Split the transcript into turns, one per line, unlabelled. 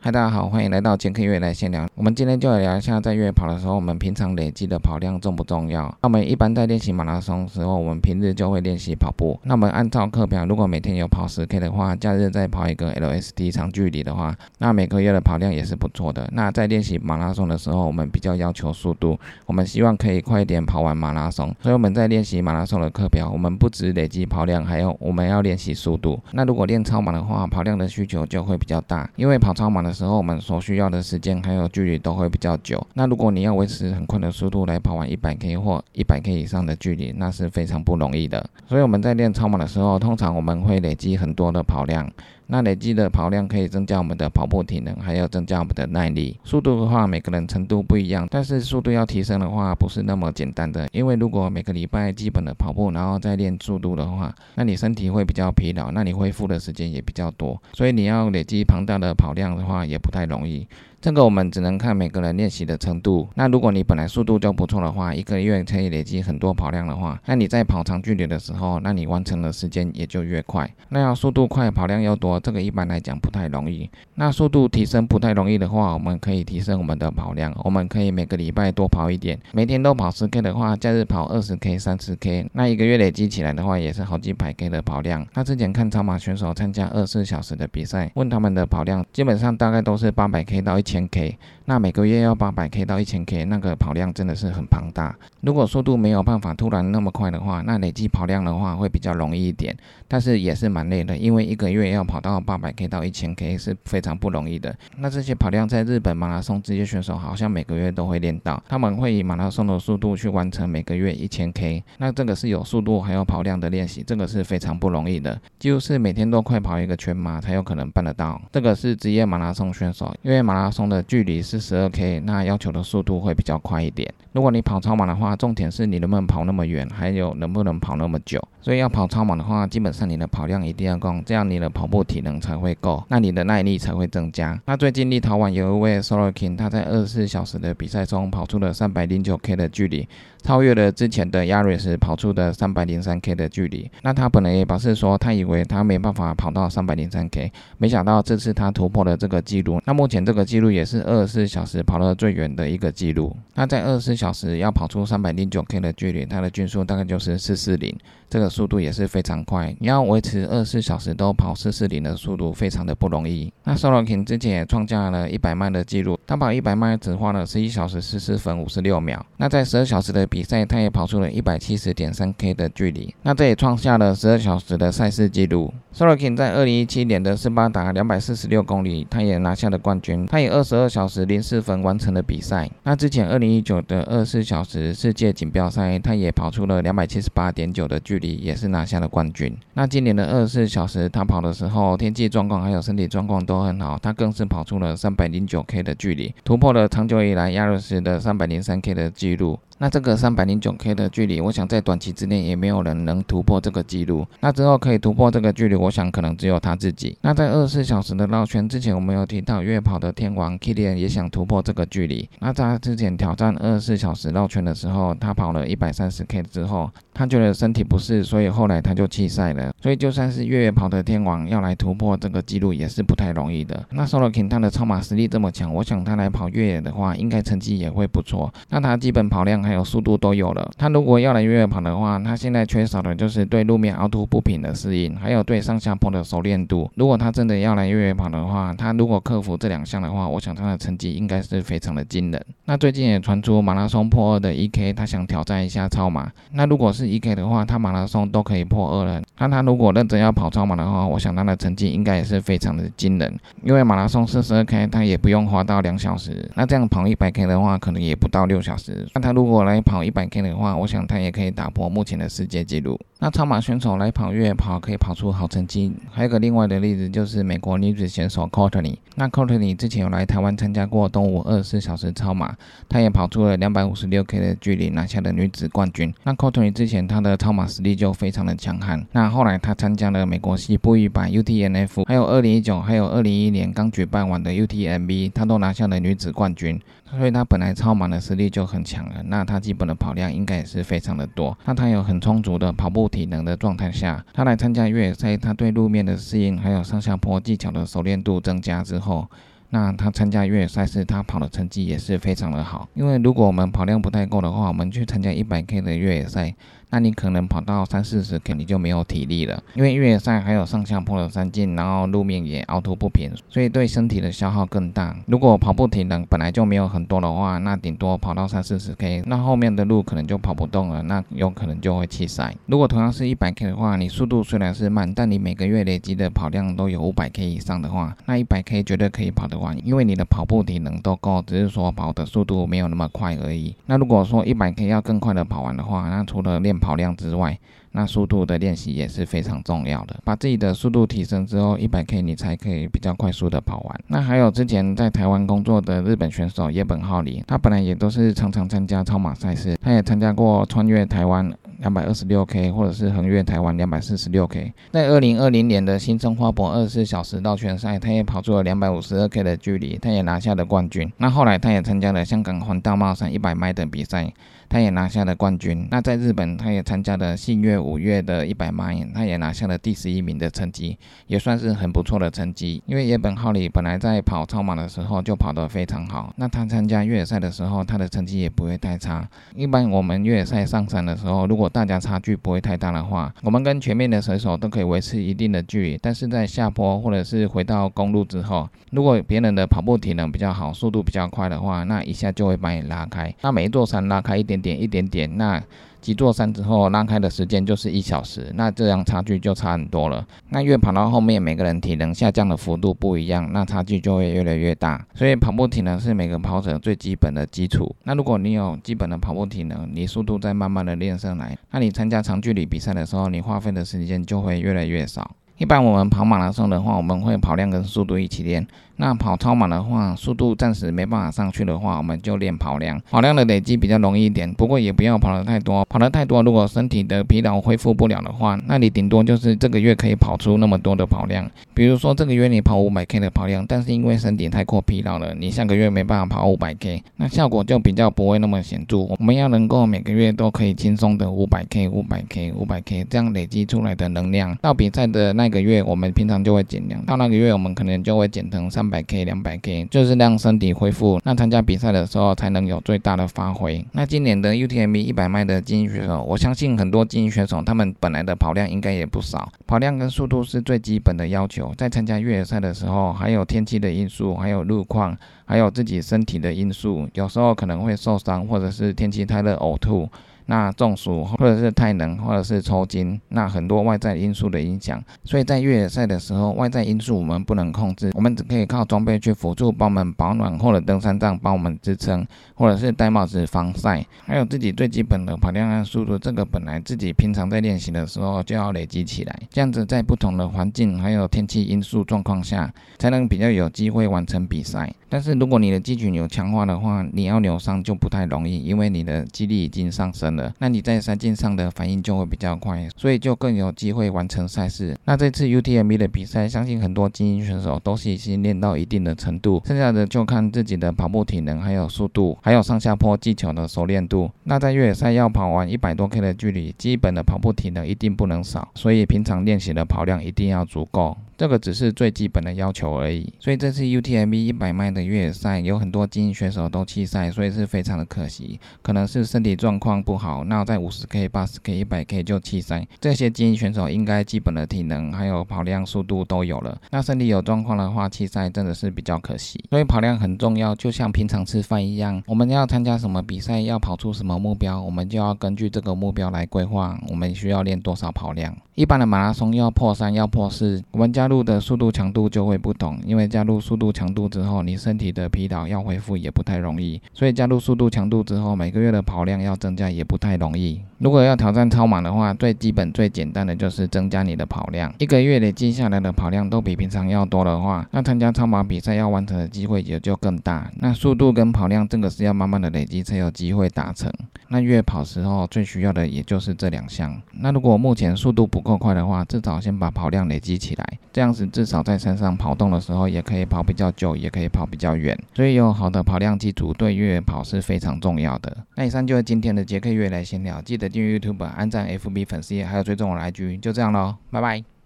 嗨，大家好，欢迎来到健康越来闲聊。我们今天就来聊一下，在越野跑的时候，我们平常累积的跑量重不重要？那我们一般在练习马拉松时候，我们平日就会练习跑步。那我们按照课表，如果每天有跑十 K 的话，假日再跑一个 LSD 长距离的话，那每个月的跑量也是不错的。那在练习马拉松的时候，我们比较要求速度，我们希望可以快一点跑完马拉松。所以我们在练习马拉松的课表，我们不止累积跑量，还有我们要练习速度。那如果练超马的话，跑量的需求就会比较大，因为跑超马的的时候，我们所需要的时间还有距离都会比较久。那如果你要维持很快的速度来跑完一百 K 或一百 K 以上的距离，那是非常不容易的。所以我们在练超马的时候，通常我们会累积很多的跑量。那累积的跑量可以增加我们的跑步体能，还要增加我们的耐力。速度的话，每个人程度不一样，但是速度要提升的话，不是那么简单的。因为如果每个礼拜基本的跑步，然后再练速度的话，那你身体会比较疲劳，那你恢复的时间也比较多。所以你要累积庞大的跑量的话，也不太容易。这个我们只能看每个人练习的程度。那如果你本来速度就不错的话，一个月可以累积很多跑量的话，那你在跑长距离的时候，那你完成的时间也就越快。那要速度快，跑量又多，这个一般来讲不太容易。那速度提升不太容易的话，我们可以提升我们的跑量。我们可以每个礼拜多跑一点，每天都跑十 K 的话，假日跑二十 K、三十 K，那一个月累积起来的话，也是好几百 K 的跑量。那之前看超马选手参加二十四小时的比赛，问他们的跑量，基本上大概都是八百 K 到一千 K。那每个月要八百 K 到一千 K，那个跑量真的是很庞大。如果速度没有办法突然那么快的话，那累计跑量的话会比较容易一点，但是也是蛮累的，因为一个月要跑到八百 K 到一千 K 是非常不容易的。那这些跑量在日本马拉松职业选手好像每个月都会练到，他们会以马拉松的速度去完成每个月一千 K。那这个是有速度还有跑量的练习，这个是非常不容易的，就是每天都快跑一个全马才有可能办得到。这个是职业马拉松选手，因为马拉松的距离是十二 K，那要求的速度会比较快一点。如果你跑超马的话，重点是你能不能跑那么远，还有能不能跑那么久。所以要跑超马的话，基本上你的跑量一定要够，这样你的跑步体能才会够，那你的耐力才会增加。那最近立陶宛有一位 Solo King，他在二十四小时的比赛中跑出了三百零九 K 的距离，超越了之前的 Yaris 跑出的三百零三 K 的距离。那他本来也表示说，他以为他没办法跑到三百零三 K，没想到这次他突破了这个记录。那目前这个记录也是二十四小时跑了最远的一个记录。那在二十四小时要跑出三百零九 K 的距离，它的均速大概就是四四零，这个速度也是非常快。你要维持二十四小时都跑四四零的速度，非常的不容易。那 Solo King 之前也创下了一百迈的记录，他跑一百迈只花了十一小时四十分五十六秒。那在十二小时的比赛，他也跑出了一百七十点三 K 的距离，那这也创下了十二小时的赛事纪录。Solo King 在二零一七年的斯巴达两百四十六公里，他也拿下了冠军。他以二十二小时零四分完成了比赛。那之前二零一九的二十四小时世界锦标赛，他也跑出了两百七十八点九的距离，也是拿下了冠军。那今年的二十四小时他跑的时候，天气状况还有身体状况都很好，他更是跑出了三百零九 K 的距离，突破了长久以来亚瑞斯的三百零三 K 的记录。那这个三百零九 K 的距离，我想在短期之内也没有人能突破这个记录。那之后可以突破这个距离，我想可能只有他自己。那在二十四小时的绕圈之前，我们有提到越野跑的天王 Kilian 也想突破这个距离。那在之前挑战二十四小时绕圈的时候，他跑了一百三十 K 之后，他觉得身体不适，所以后来他就弃赛了。所以就算是越野跑的天王要来突破这个记录，也是不太容易的。那 Solo King 他的超马实力这么强，我想他来跑越野的话，应该成绩也会不错。那他基本跑量还有速度都有了。他如果要来越野跑的话，他现在缺少的就是对路面凹凸不平的适应，还有对上下坡的熟练度。如果他真的要来越野跑的话，他如果克服这两项的话，我想他的成绩应该是非常的惊人。那最近也传出马拉松破二的 E.K，他想挑战一下超马。那如果是 E.K 的话，他马拉松都可以破二了。那他如果认真要跑超马的话，我想他的成绩应该也是非常的惊人。因为马拉松四十二 K，他也不用花到两小时。那这样跑一百 K 的话，可能也不到六小时。那他如果来跑一百 K，的话，我想他也可以打破目前的世界纪录。那超马选手来跑越野跑，可以跑出好成绩。还有个另外的例子，就是美国女子选手 Courtney。那 Courtney 之前有来台湾参加过东吴二十四小时超马，她也跑出了两百五十六 K 的距离，拿下了女子冠军。那 Courtney 之前她的超马实力就非常的强悍。那后来她参加了美国西部一百 UTNF，还有二零一九，还有二零一一年刚举办完的 UTMB，她都拿下了女子冠军。所以他本来超马的实力就很强了，那他基本的跑量应该也是非常的多。那他有很充足的跑步体能的状态下，他来参加越野赛，他对路面的适应还有上下坡技巧的熟练度增加之后，那他参加越野赛事，他跑的成绩也是非常的好。因为如果我们跑量不太够的话，我们去参加一百 K 的越野赛。那你可能跑到三四十肯定就没有体力了，因为越野赛还有上下坡的山径，然后路面也凹凸不平，所以对身体的消耗更大。如果跑步体能本来就没有很多的话，那顶多跑到三四十 K，那后面的路可能就跑不动了，那有可能就会弃赛。如果同样是一百 K 的话，你速度虽然是慢，但你每个月累积的跑量都有五百 K 以上的话，那一百 K 绝对可以跑得完，因为你的跑步体能都够，只是说跑的速度没有那么快而已。那如果说一百 K 要更快的跑完的话，那除了练跑量之外，那速度的练习也是非常重要的，把自己的速度提升之后，一百 K 你才可以比较快速的跑完。那还有之前在台湾工作的日本选手叶本浩里，他本来也都是常常参加超马赛事，他也参加过穿越台湾两百二十六 K，或者是横越台湾两百四十六 K。在二零二零年的新生花博二十四小时绕圈赛，他也跑出了两百五十二 K 的距离，他也拿下了冠军。那后来他也参加了香港环大帽山一百迈的比赛。他也拿下了冠军。那在日本，他也参加了信越五月的一百迈，他也拿下了第十一名的成绩，也算是很不错的成绩。因为野本浩里本来在跑超马的时候就跑得非常好，那他参加越野赛的时候，他的成绩也不会太差。一般我们越野赛上山的时候，如果大家差距不会太大的话，我们跟前面的选手都可以维持一定的距离。但是在下坡或者是回到公路之后，如果别人的跑步体能比较好，速度比较快的话，那一下就会把你拉开。那每一座山拉开一点。点一点点，那几座山之后拉开的时间就是一小时，那这样差距就差很多了。那越跑到后面，每个人体能下降的幅度不一样，那差距就会越来越大。所以跑步体能是每个跑者最基本的基础。那如果你有基本的跑步体能，你速度再慢慢的练上来，那你参加长距离比赛的时候，你花费的时间就会越来越少。一般我们跑马拉松的话，我们会跑量跟速度一起练。那跑超马的话，速度暂时没办法上去的话，我们就练跑量。跑量的累积比较容易一点，不过也不要跑得太多。跑得太多，如果身体的疲劳恢复不了的话，那你顶多就是这个月可以跑出那么多的跑量。比如说这个月你跑五百 K 的跑量，但是因为身体太过疲劳了，你下个月没办法跑五百 K，那效果就比较不会那么显著。我们要能够每个月都可以轻松的五百 K、五百 K、五百 K 这样累积出来的能量，到比赛的那个月，我们平常就会减量，到那个月我们可能就会减成三百 K、两百 K。就是让身体恢复，那参加比赛的时候才能有最大的发挥。那今年的 UTMB 一百迈的精英选手，我相信很多精英选手他们本来的跑量应该也不少，跑量跟速度是最基本的要求。在参加越野赛的时候，还有天气的因素，还有路况，还有自己身体的因素，有时候可能会受伤，或者是天气太热呕吐。那中暑或者是太冷或者是抽筋，那很多外在因素的影响，所以在越野赛的时候，外在因素我们不能控制，我们只可以靠装备去辅助，帮我们保暖或者登山杖帮我们支撑，或者是戴帽子防晒，还有自己最基本的跑量和速度，这个本来自己平常在练习的时候就要累积起来，这样子在不同的环境还有天气因素状况下，才能比较有机会完成比赛。但是如果你的肌群有强化的话，你要扭伤就不太容易，因为你的肌力已经上升那你在山径上的反应就会比较快，所以就更有机会完成赛事。那这次 UTMB 的比赛，相信很多精英选手都是已经练到一定的程度，剩下的就看自己的跑步体能、还有速度、还有上下坡技巧的熟练度。那在越野赛要跑完一百多 K 的距离，基本的跑步体能一定不能少，所以平常练习的跑量一定要足够。这个只是最基本的要求而已，所以这次 UTMB 一百迈的越野赛有很多精英选手都弃赛，所以是非常的可惜。可能是身体状况不好，那在五十 K、八十 K、一百 K 就弃赛。这些精英选手应该基本的体能还有跑量、速度都有了，那身体有状况的话，弃赛真的是比较可惜。所以跑量很重要，就像平常吃饭一样，我们要参加什么比赛，要跑出什么目标，我们就要根据这个目标来规划，我们需要练多少跑量。一般的马拉松要破三、要破四，我们加入的速度强度就会不同。因为加入速度强度之后，你身体的疲劳要恢复也不太容易，所以加入速度强度之后，每个月的跑量要增加也不太容易。如果要挑战超马的话，最基本、最简单的就是增加你的跑量。一个月累积下来的跑量都比平常要多的话，那参加超马比赛要完成的机会也就更大。那速度跟跑量这个是要慢慢的累积才有机会达成。那越野跑时候最需要的也就是这两项。那如果目前速度不够快的话，至少先把跑量累积起来，这样子至少在山上跑动的时候，也可以跑比较久，也可以跑比较远。所以有好的跑量基础，对越野跑是非常重要的。那以上就是今天的杰克越野来闲聊，记得订阅 YouTube、按赞 FB 粉丝页，还有追踪我的 IG，就这样喽，拜拜。